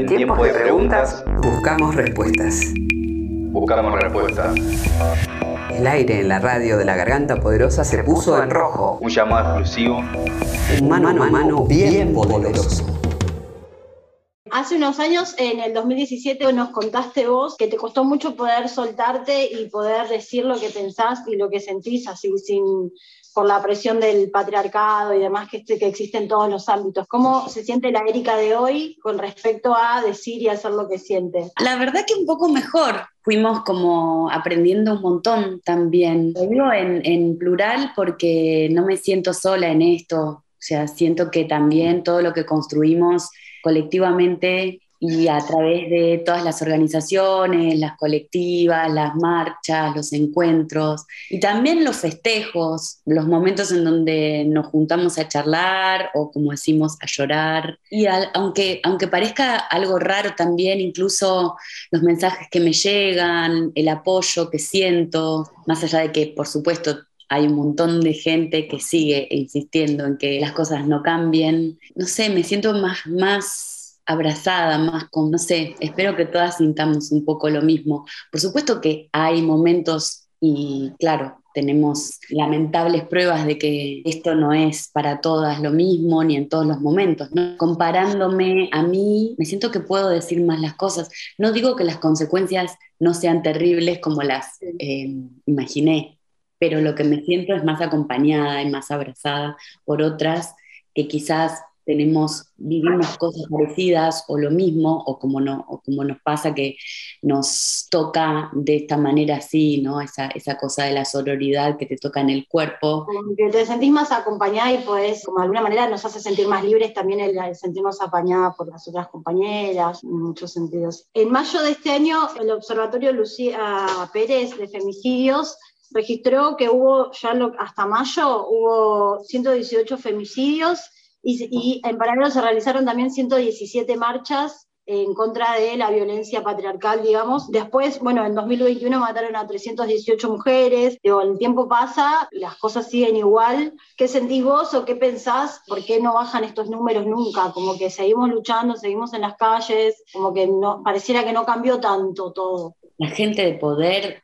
En tiempos de preguntas, buscamos respuestas. Buscamos respuestas. El aire en la radio de la garganta poderosa se puso en rojo. Un llamado exclusivo. Un mano a mano bien poderoso. Hace unos años, en el 2017, nos contaste vos que te costó mucho poder soltarte y poder decir lo que pensás y lo que sentís así sin por la presión del patriarcado y demás que, que existe en todos los ámbitos. ¿Cómo se siente la Erika de hoy con respecto a decir y hacer lo que siente? La verdad que un poco mejor. Fuimos como aprendiendo un montón también. Lo digo en, en plural porque no me siento sola en esto. O sea, siento que también todo lo que construimos colectivamente y a través de todas las organizaciones, las colectivas, las marchas, los encuentros y también los festejos, los momentos en donde nos juntamos a charlar o como decimos a llorar. Y aunque, aunque parezca algo raro también, incluso los mensajes que me llegan, el apoyo que siento, más allá de que por supuesto hay un montón de gente que sigue insistiendo en que las cosas no cambien. No sé, me siento más, más abrazada, más con, no sé, espero que todas sintamos un poco lo mismo. Por supuesto que hay momentos y claro, tenemos lamentables pruebas de que esto no es para todas lo mismo ni en todos los momentos. Comparándome a mí, me siento que puedo decir más las cosas. No digo que las consecuencias no sean terribles como las eh, imaginé, pero lo que me siento es más acompañada y más abrazada por otras que quizás tenemos, vivimos cosas parecidas o lo mismo, o como, no, o como nos pasa que nos toca de esta manera así, ¿no? Esa, esa cosa de la sororidad que te toca en el cuerpo. que te sentís más acompañada y pues, como de alguna manera nos hace sentir más libres también el, sentirnos apañada por las otras compañeras, en muchos sentidos. En mayo de este año, el Observatorio Lucía Pérez de Femicidios registró que hubo ya hasta mayo hubo 118 femicidios y, en paralelo se realizaron también 117 marchas en contra de la violencia patriarcal, digamos. Después, bueno, en 2021 mataron a 318 mujeres. Digo, el tiempo pasa, las cosas siguen igual. ¿Qué sentís vos o qué pensás? ¿Por qué no bajan estos números nunca? Como que seguimos luchando, seguimos en las calles, como que no, pareciera que no cambió tanto todo la gente de poder,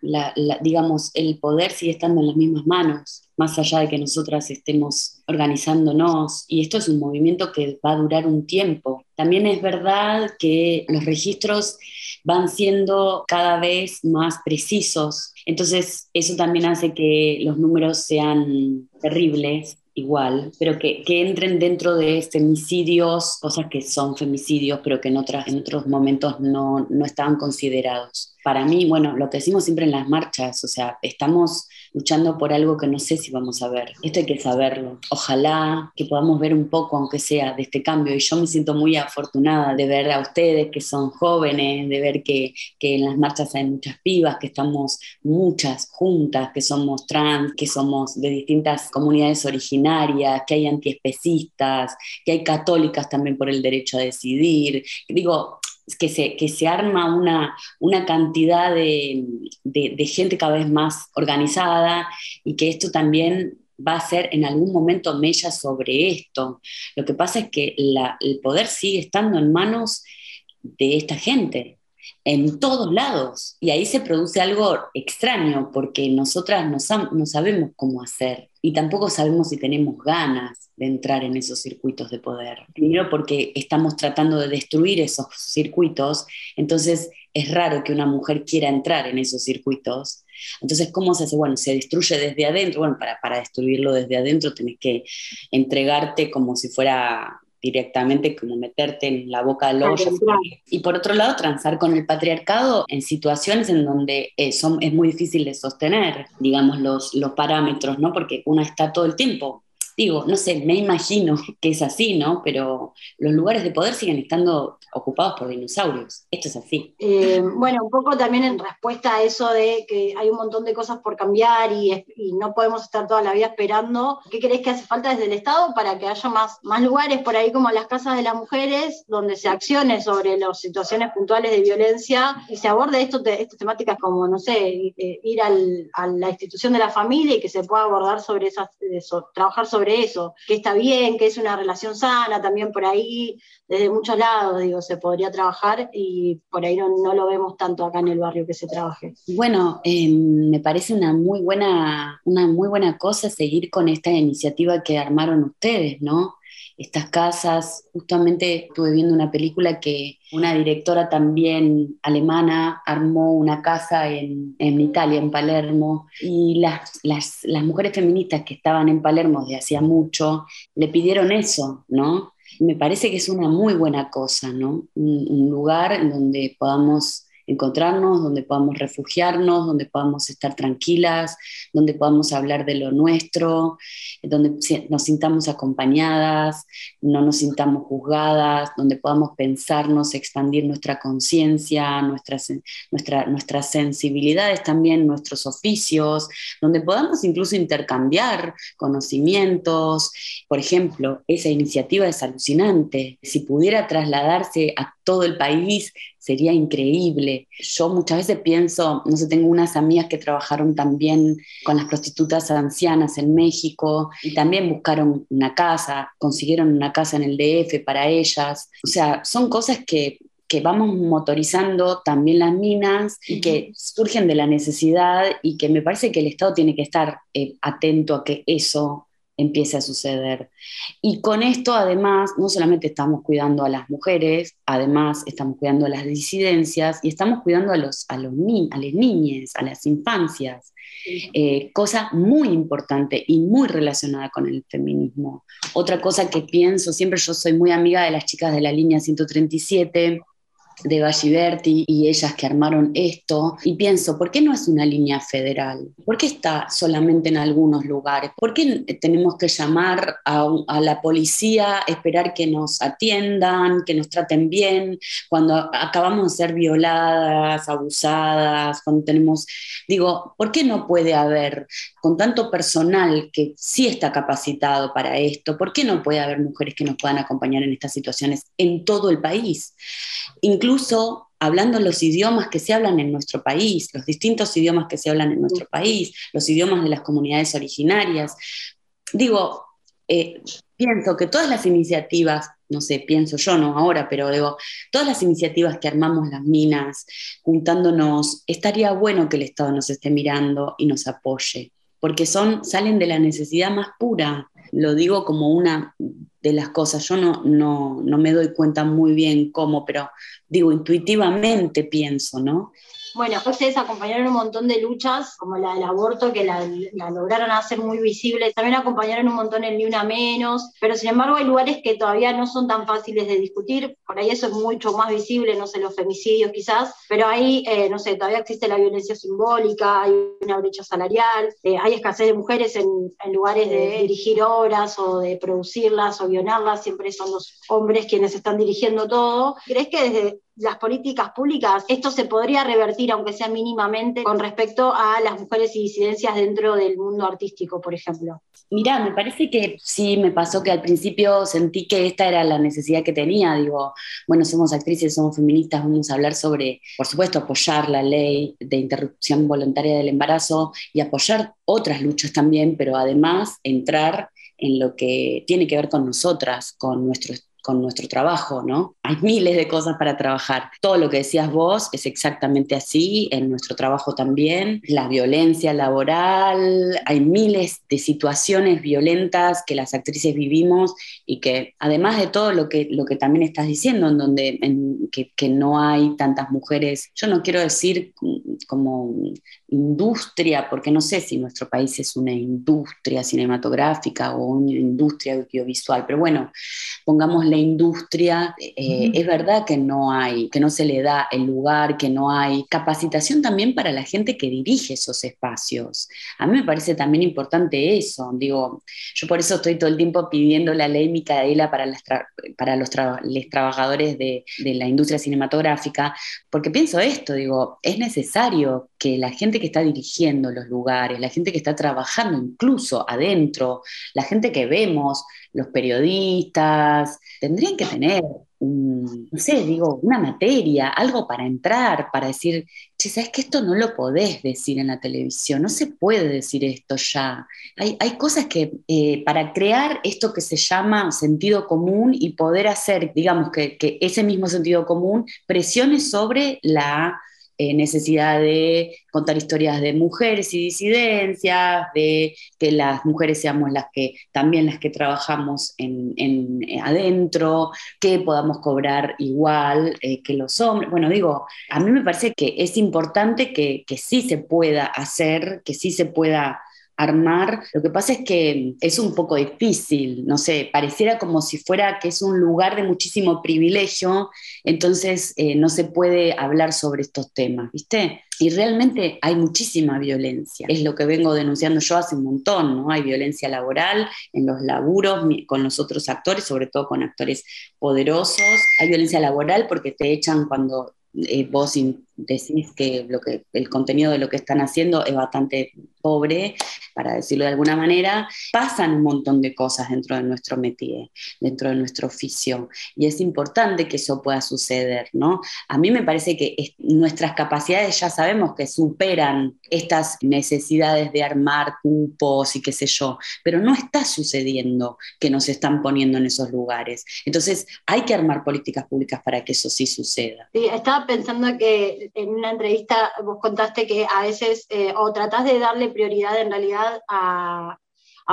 digamos, el poder sigue estando en las mismas manos, más allá de que nosotras estemos organizándonos. Y esto es un movimiento que va a durar un tiempo. También es verdad que los registros van siendo cada vez más precisos. Entonces, eso también hace que los números sean terribles igual, pero que, entren dentro de femicidios, cosas que son femicidios, pero que en, otras, en otros momentos no, no estaban considerados. Para mí, bueno, lo que decimos siempre en las marchas, o sea, estamos luchando por algo que no sé si vamos a ver. Esto hay que saberlo. Ojalá que podamos ver un poco, aunque sea, de este cambio. Y yo me siento muy afortunada de ver a ustedes que son jóvenes, de ver que, en las marchas hay muchas pibas, que estamos muchas juntas, que somos trans, que somos de distintas comunidades originarias, que hay antiespecistas, que hay católicas también por el derecho a decidir. Digo, que se, que se arma una, una cantidad de, de, gente cada vez más organizada y que esto también va a ser en algún momento mella sobre esto. Lo que pasa es que el poder sigue estando en manos de esta gente, en todos lados, y ahí se produce algo extraño, porque nosotras no, sabemos cómo hacer y tampoco sabemos si tenemos ganas de entrar en esos circuitos de poder. Primero porque estamos tratando de destruir esos circuitos, entonces es raro que una mujer quiera entrar en esos circuitos. Entonces, ¿cómo se hace? Bueno, se destruye desde adentro. Bueno, para, para destruirlo desde adentro tenés que entregarte como si fuera directamente como meterte en la boca del lobo. Y por otro lado, transar con el patriarcado en situaciones en donde eh, son, es muy difícil de sostener, digamos, los, los parámetros, ¿no? Porque una está todo el tiempo digo, no sé, me imagino que es así, ¿no? Pero los lugares de poder siguen estando ocupados por dinosaurios. Esto es así. Eh, bueno, un poco también en respuesta a eso de que hay un montón de cosas por cambiar y, no podemos estar toda la vida esperando. ¿Qué crees que hace falta desde el Estado para que haya más, más lugares por ahí como las casas de las mujeres donde se accione sobre las situaciones puntuales de violencia y se aborde esto, estas temáticas como, no sé, eh, ir a la institución de la familia y que se pueda abordar sobre esas, trabajar sobre eso, que está bien, que es una relación sana, también por ahí, desde muchos lados, digo, se podría trabajar y por ahí no, lo vemos tanto acá en el barrio que se trabaje. Bueno, em, me parece una muy buena, una muy buena cosa seguir con esta iniciativa que armaron ustedes, ¿no? Estas casas. Justamente estuve viendo una película que una directora también alemana armó una casa en, en Italia, en Palermo, y las, las, las, mujeres feministas que estaban en Palermo de hacía mucho le pidieron eso, ¿no? Me parece que es una muy buena cosa, ¿no? Un, un lugar en donde podamos encontrarnos, donde podamos refugiarnos, donde podamos estar tranquilas, donde podamos hablar de lo nuestro, donde nos sintamos acompañadas, no nos sintamos juzgadas, donde podamos pensarnos, expandir nuestra conciencia, nuestras, nuestra, nuestras sensibilidades también, nuestros oficios, donde podamos incluso intercambiar conocimientos. Por ejemplo, esa iniciativa es alucinante. Si pudiera trasladarse a todo el país, sería increíble. Yo muchas veces pienso, no sé, tengo unas amigas que trabajaron también con las prostitutas ancianas en México y también buscaron una casa, consiguieron una casa en el DF para ellas. O sea, son cosas que que vamos motorizando también las minas y que surgen de la necesidad y que me parece que el Estado tiene que estar eh, atento a que eso empiece a suceder. Y con esto, además, no solamente estamos cuidando a las mujeres, además estamos cuidando a las disidencias y estamos cuidando a, los, a, los a las niñas, a las infancias. Eh, cosa muy importante y muy relacionada con el feminismo. Otra cosa que pienso, siempre yo soy muy amiga de las chicas de la línea 137, de Galliberti y ellas que armaron esto y pienso, ¿por qué no es una línea federal? ¿Por qué está solamente en algunos lugares? ¿Por qué tenemos que llamar a, a, la policía, esperar que nos atiendan, que nos traten bien, cuando acabamos de ser violadas, abusadas, cuando tenemos, digo, ¿por qué no puede haber con tanto personal que sí está capacitado para esto, ¿por qué no puede haber mujeres que nos puedan acompañar en estas situaciones en todo el país? incluso hablando los idiomas que se hablan en nuestro país, los distintos idiomas que se hablan en nuestro país, los idiomas de las comunidades originarias. Digo, eh, pienso que todas las iniciativas, no sé, pienso yo, no ahora, pero digo, todas las iniciativas que armamos las minas, juntándonos, estaría bueno que el Estado nos esté mirando y nos apoye, porque son, salen de la necesidad más pura. Lo digo como una de las cosas. Yo no, no, no me doy cuenta muy bien cómo, pero digo, intuitivamente pienso, ¿no? Bueno, ustedes acompañaron un montón de luchas, como la del aborto, que la, lograron hacer muy visible. También acompañaron un montón el Ni Una Menos, pero sin embargo hay lugares que todavía no son tan fáciles de discutir. Por ahí eso es mucho más visible, no sé, los femicidios quizás, pero ahí, eh, no sé, todavía existe la violencia simbólica, hay una brecha salarial, eh, hay escasez de mujeres en, en lugares de dirigir obras o de producirlas o guionarlas, siempre son los hombres quienes están dirigiendo todo. ¿Crees que desde las políticas públicas, esto se podría revertir, aunque sea mínimamente, con respecto a las mujeres y disidencias dentro del mundo artístico, por ejemplo. Mirá, me parece que sí me pasó que al principio sentí que esta era la necesidad que tenía. Digo, bueno, somos actrices, somos feministas, vamos a hablar sobre, por supuesto, apoyar la ley de interrupción voluntaria del embarazo y apoyar otras luchas también, pero además entrar en lo que tiene que ver con nosotras, con nuestro con nuestro trabajo, ¿no? Hay miles de cosas para trabajar. Todo lo que decías vos es exactamente así, en nuestro trabajo también. La violencia laboral, hay miles de situaciones violentas que las actrices vivimos y que además de todo lo que, lo que también estás diciendo, en donde que, no hay tantas mujeres, yo no quiero decir como industria, porque no sé si nuestro país es una industria cinematográfica o una industria audiovisual, pero bueno, pongamos la industria, eh, es verdad que no hay, que no se le da el lugar, que no hay capacitación también para la gente que dirige esos espacios. A mí me parece también importante eso, digo, yo por eso estoy todo el tiempo pidiendo la ley Micaela para, para los, trabajadores de, de la industria cinematográfica, porque pienso esto, digo, es necesario que la gente que está dirigiendo los lugares, la gente que está trabajando incluso adentro, la gente que vemos, los periodistas, tendrían que tener no sé, digo, una materia, algo para entrar, para decir, che, ¿sabes que esto no lo podés decir en la televisión? No se puede decir esto ya. Hay, cosas que eh, para crear esto que se llama sentido común y poder hacer, digamos, que, que ese mismo sentido común presione sobre la eh, necesidad de contar historias de mujeres y disidencias, de que las mujeres seamos las que también las que trabajamos en, eh, adentro, que podamos cobrar igual eh, que los hombres. Bueno, digo, a mí me parece que es importante que, que sí se pueda hacer, que sí se pueda armar. Lo que pasa es que es un poco difícil, no sé, pareciera como si fuera que es un lugar de muchísimo privilegio, entonces eh, no se puede hablar sobre estos temas, ¿viste? Y realmente hay muchísima violencia, es lo que vengo denunciando yo hace un montón, ¿no? Hay violencia laboral en los laburos con los otros actores, sobre todo con actores poderosos, hay violencia laboral porque te echan cuando eh, vos decís que, lo que el contenido de lo que están haciendo es bastante pobre, para decirlo de alguna manera, pasan un montón de cosas dentro de nuestro métier, dentro de nuestro oficio, y es importante que eso pueda suceder, ¿no? A mí me parece que nuestras capacidades ya sabemos que superan estas necesidades de armar cupos y qué sé yo, pero no está sucediendo que nos están poniendo en esos lugares. Entonces, hay que armar políticas públicas para que eso sí suceda. Estaba pensando que en una entrevista vos contaste que a veces eh, o tratás de darle prioridad en realidad a,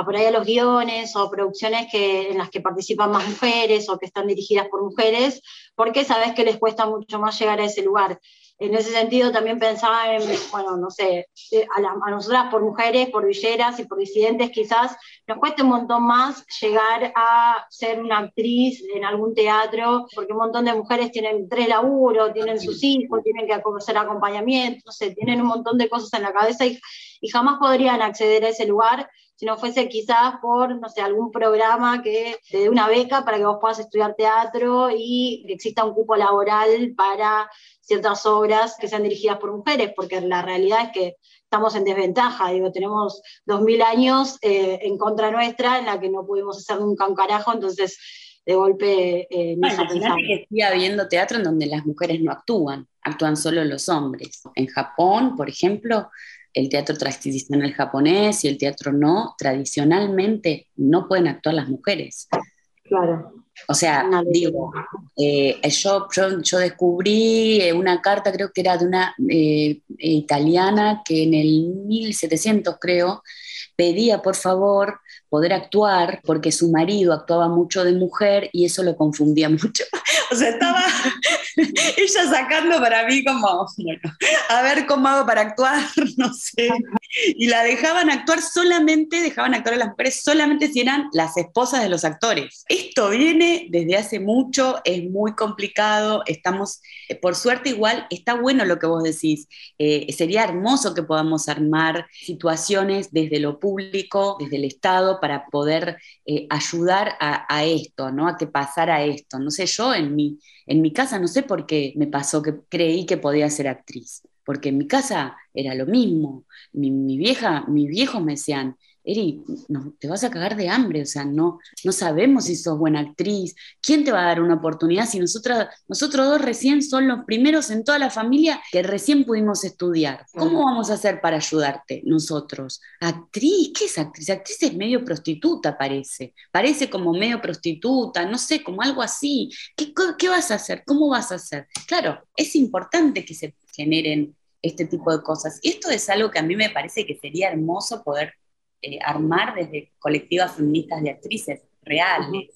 por ahí a los guiones o producciones que, en las que participan más mujeres o que están dirigidas por mujeres, porque sabes que les cuesta mucho más llegar a ese lugar. En ese sentido también pensaba en, bueno, no sé, eh, a, nosotras por mujeres, por villeras y por disidentes quizás nos cuesta un montón más llegar a ser una actriz en algún teatro, porque un montón de mujeres tienen tres laburos, tienen sus hijos, tienen que hacer acompañamiento, no sé, tienen un montón de cosas en la cabeza y, y jamás podrían acceder a ese lugar si no fuese quizás por, no sé, algún programa que te dé una beca para que vos puedas estudiar teatro y que exista un cupo laboral para ciertas obras que sean dirigidas por mujeres, porque la realidad es que estamos en desventaja, digo, tenemos dos mil años eh, en contra nuestra en la que no pudimos hacer nunca un carajo, entonces de golpe eh, no bueno, que sigue habiendo teatro en donde las mujeres no actúan, actúan solo los hombres. En Japón, por ejemplo, el teatro tradicional japonés y el teatro no, tradicionalmente no pueden actuar las mujeres. Claro. O sea, digo, eh, yo, yo, descubrí eh, una carta, creo que era de una eh, italiana, que en el 1700, creo, pedía por favor poder actuar porque su marido actuaba mucho de mujer y eso lo confundía mucho. O estaba ella sacando para mí como, bueno, a ver cómo hago para actuar, no sé. Y la dejaban actuar solamente, dejaban actuar a las mujeres solamente si eran las esposas de los actores. Esto viene desde hace mucho, es muy complicado, estamos, eh, por suerte igual, está bueno lo que vos decís, eh, sería hermoso que podamos armar situaciones desde lo público, desde el Estado, para poder eh, ayudar a, esto, ¿no? A que pasara esto. No sé, yo en mi, en mi casa no sé por qué me pasó que creí que podía ser actriz, porque en mi casa era lo mismo. Mi, mi vieja, mis viejos me decían, Eri, no, te vas a cagar de hambre, o sea, no, no sabemos si sos buena actriz, ¿quién te va a dar una oportunidad si nosotros dos recién son los primeros en toda la familia que recién pudimos estudiar? ¿Cómo vamos a hacer para ayudarte nosotros? ¿Actriz? ¿Qué es actriz? Actriz es medio prostituta, parece. Parece como medio prostituta, no sé, como algo así. ¿Qué, qué vas a hacer? ¿Cómo vas a hacer? Claro, es importante que se generen este tipo de cosas. Y esto es algo que a mí me parece que sería hermoso poder eh, armar desde colectivas feministas de actrices reales,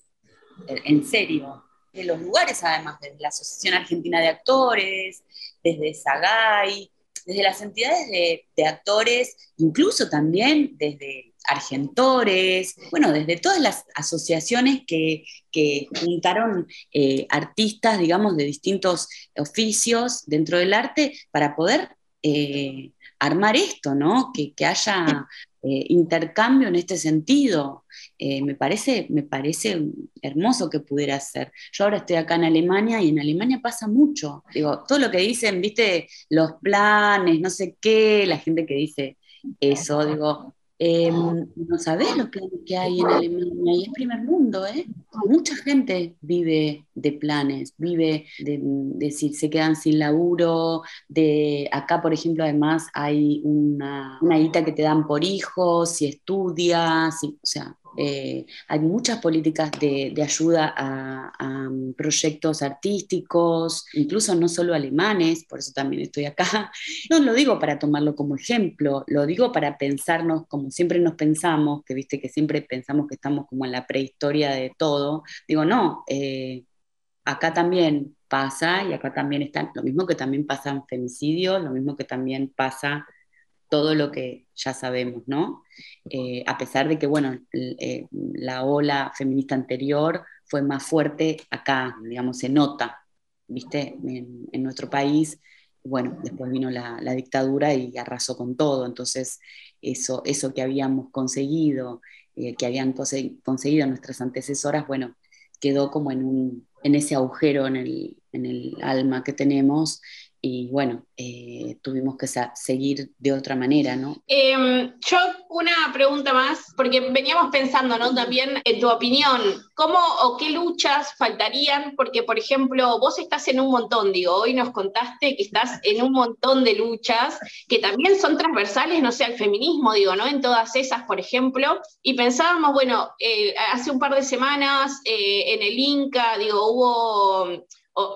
eh, en serio, de los lugares además, desde la Asociación Argentina de Actores, desde SAGAI, desde las entidades de, actores, incluso también desde Argentores, bueno, desde todas las asociaciones que, juntaron eh, artistas, digamos, de distintos oficios dentro del arte para poder armar esto, ¿no? Que, que haya eh, intercambio en este sentido. Eh, me, parece, me parece hermoso que pudiera ser. Yo ahora estoy acá en Alemania y en Alemania pasa mucho. Digo, todo lo que dicen, viste, los planes, no sé qué, la gente que dice eso, digo, Em, no sabés lo que, que, hay en Alemania y es primer mundo, ¿eh? Mucha gente vive de planes, vive de, decir, se quedan sin laburo, de acá, por ejemplo, además hay una, una que te dan por hijos, si estudias, o sea, eh, hay muchas políticas de, ayuda a, proyectos artísticos, incluso no solo alemanes, por eso también estoy acá. No lo digo para tomarlo como ejemplo, lo digo para pensarnos como siempre nos pensamos, que viste que siempre pensamos que estamos como en la prehistoria de todo. Digo, no, eh, acá también pasa y acá también está lo mismo que también pasa en femicidios, lo mismo que también pasa todo lo que ya sabemos, ¿no? Eh, a pesar de que, bueno, eh, la ola feminista anterior fue más fuerte acá, digamos, se nota, ¿viste? En, nuestro país, bueno, después vino la, dictadura y arrasó con todo, entonces eso, eso que habíamos conseguido, eh, que habían conseguido nuestras antecesoras, bueno, quedó como en, un, en ese agujero en el, en el alma que tenemos y bueno, eh, tuvimos que seguir de otra manera, ¿no? Em, yo una pregunta más, porque veníamos pensando, ¿no? También en tu opinión, ¿cómo o qué luchas faltarían? Porque, por ejemplo, vos estás en un montón, digo, hoy nos contaste que estás en un montón de luchas que también son transversales, no sé, al feminismo, digo, ¿no? En todas esas, por ejemplo, y pensábamos, bueno, eh, hace un par de semanas eh, en el Inca, digo, hubo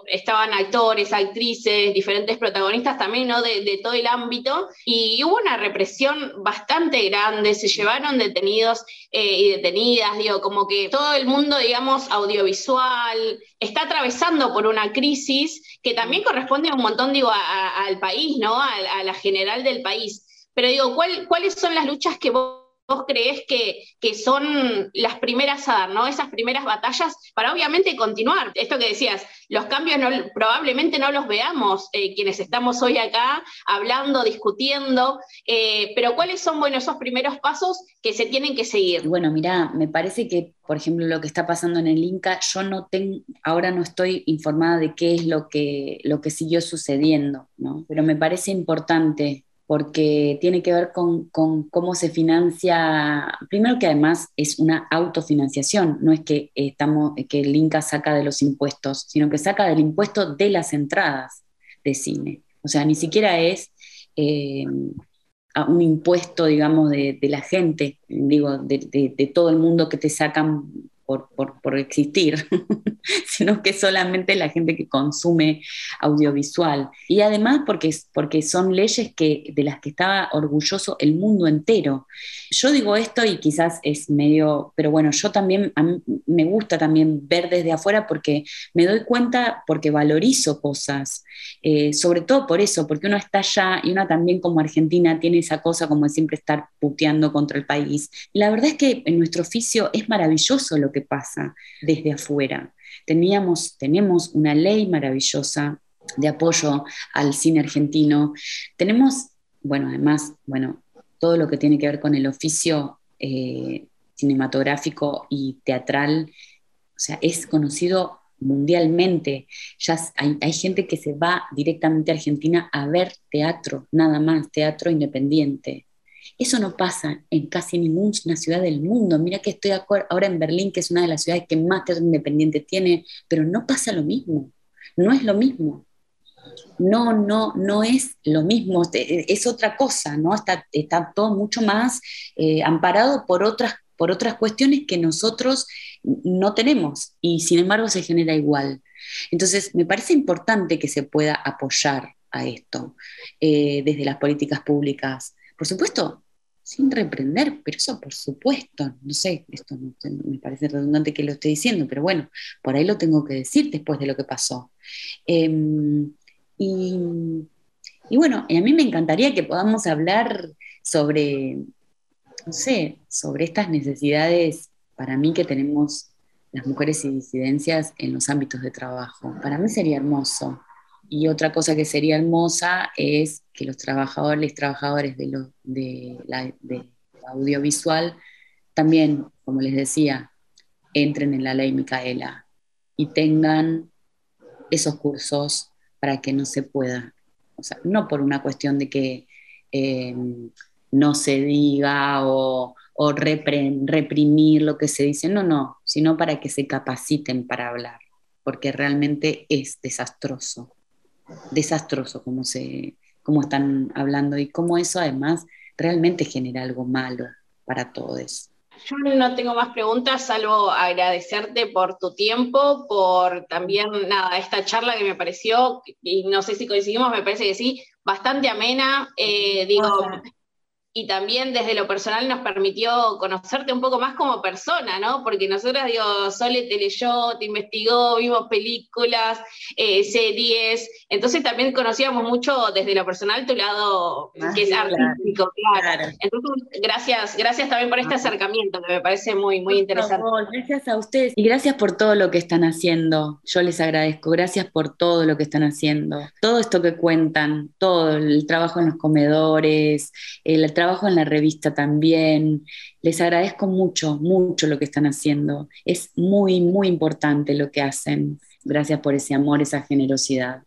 estaban actores, actrices, diferentes protagonistas también, ¿no? De, todo el ámbito, y hubo una represión bastante grande, se llevaron detenidos eh, y detenidas, digo, como que todo el mundo, digamos, audiovisual está atravesando por una crisis que también corresponde a un montón, digo, al país, ¿no? A, la general del país. Pero digo, ¿cuáles son las luchas que vos vos creés que, que, son las primeras a dar, ¿no? Esas primeras batallas para obviamente continuar. Esto que decías, los cambios probablemente no los veamos eh, quienes estamos hoy acá hablando, discutiendo, eh, pero ¿cuáles son, bueno, esos primeros pasos que se tienen que seguir? Bueno, mira, me parece que, por ejemplo, lo que está pasando en el Inca, yo no tengo, ahora no estoy informada de qué es lo que, lo que siguió sucediendo, ¿no? Pero me parece importante porque tiene que ver con, cómo se financia, primero que además es una autofinanciación, no es que, estamos, que el Inca saca de los impuestos, sino que saca del impuesto de las entradas de cine. O sea, ni siquiera es eh, un impuesto, digamos, de, la gente, digo, de, todo el mundo que te sacan por, existir, sino que solamente la gente que consume audiovisual. Y además porque, porque son leyes que, de las que estaba orgulloso el mundo entero. Yo digo esto y quizás es medio, pero bueno, yo también, me gusta también ver desde afuera porque me doy cuenta, porque valorizo cosas, eh, sobre todo por eso, porque uno está allá y una también como Argentina tiene esa cosa como de siempre estar puteando contra el país. La verdad es que en nuestro oficio es maravilloso lo que pasa desde afuera. Teníamos, tenemos una ley maravillosa de apoyo al cine argentino. Tenemos, bueno, además, bueno, todo lo que tiene que ver con el oficio eh, cinematográfico y teatral, o sea, es conocido mundialmente. Ya hay, hay, gente que se va directamente a Argentina a ver teatro, nada más, teatro independiente. Eso no pasa en casi ninguna ciudad del mundo. Mira que estoy ahora en Berlín, que es una de las ciudades que más teatro independiente tiene, pero no pasa lo mismo. No es lo mismo. No, no, no es lo mismo, es otra cosa, ¿no? Está, está todo mucho más eh, amparado por otras, por otras cuestiones que nosotros no tenemos y sin embargo se genera igual. Entonces, me parece importante que se pueda apoyar a esto eh, desde las políticas públicas. Por supuesto, sin reprender, pero eso por supuesto, no sé, esto me parece redundante que lo esté diciendo, pero bueno, por ahí lo tengo que decir después de lo que pasó. Em, y, bueno, a mí me encantaría que podamos hablar sobre, no sé, sobre estas necesidades para mí que tenemos las mujeres y disidencias en los ámbitos de trabajo. Para mí sería hermoso. Y otra cosa que sería hermosa es que los trabajadores trabajadores de, lo, de, audiovisual también, como les decía, entren en la ley Micaela y tengan esos cursos para que no se pueda, o sea, no por una cuestión de que, eh, no se diga o, o reprimir lo que se dice, no, no, sino para que se capaciten para hablar, porque realmente es desastroso, desastroso como, se, como están hablando y como eso además realmente genera algo malo para todos. Yo no tengo más preguntas, salvo agradecerte por tu tiempo, por también, nada, esta charla que me pareció, y no sé si coincidimos, me parece que sí, bastante amena. Eh, digo, y también desde lo personal nos permitió conocerte un poco más como persona, ¿no? Porque nosotros, digo, Sole te leyó, te investigó, vimos películas, eh, series, entonces también conocíamos mucho desde lo personal tu lado ah, que es artístico, claro. Entonces, gracias, gracias también por este acercamiento que me parece muy, muy interesante. gracias a ustedes y gracias por todo lo que están haciendo. Yo les agradezco, gracias por todo lo que están haciendo. Todo esto que cuentan, todo el trabajo en los comedores, el trabajo trabajo en la revista también. Les agradezco mucho, mucho lo que están haciendo. Es muy, muy importante lo que hacen. Gracias por ese amor, esa generosidad.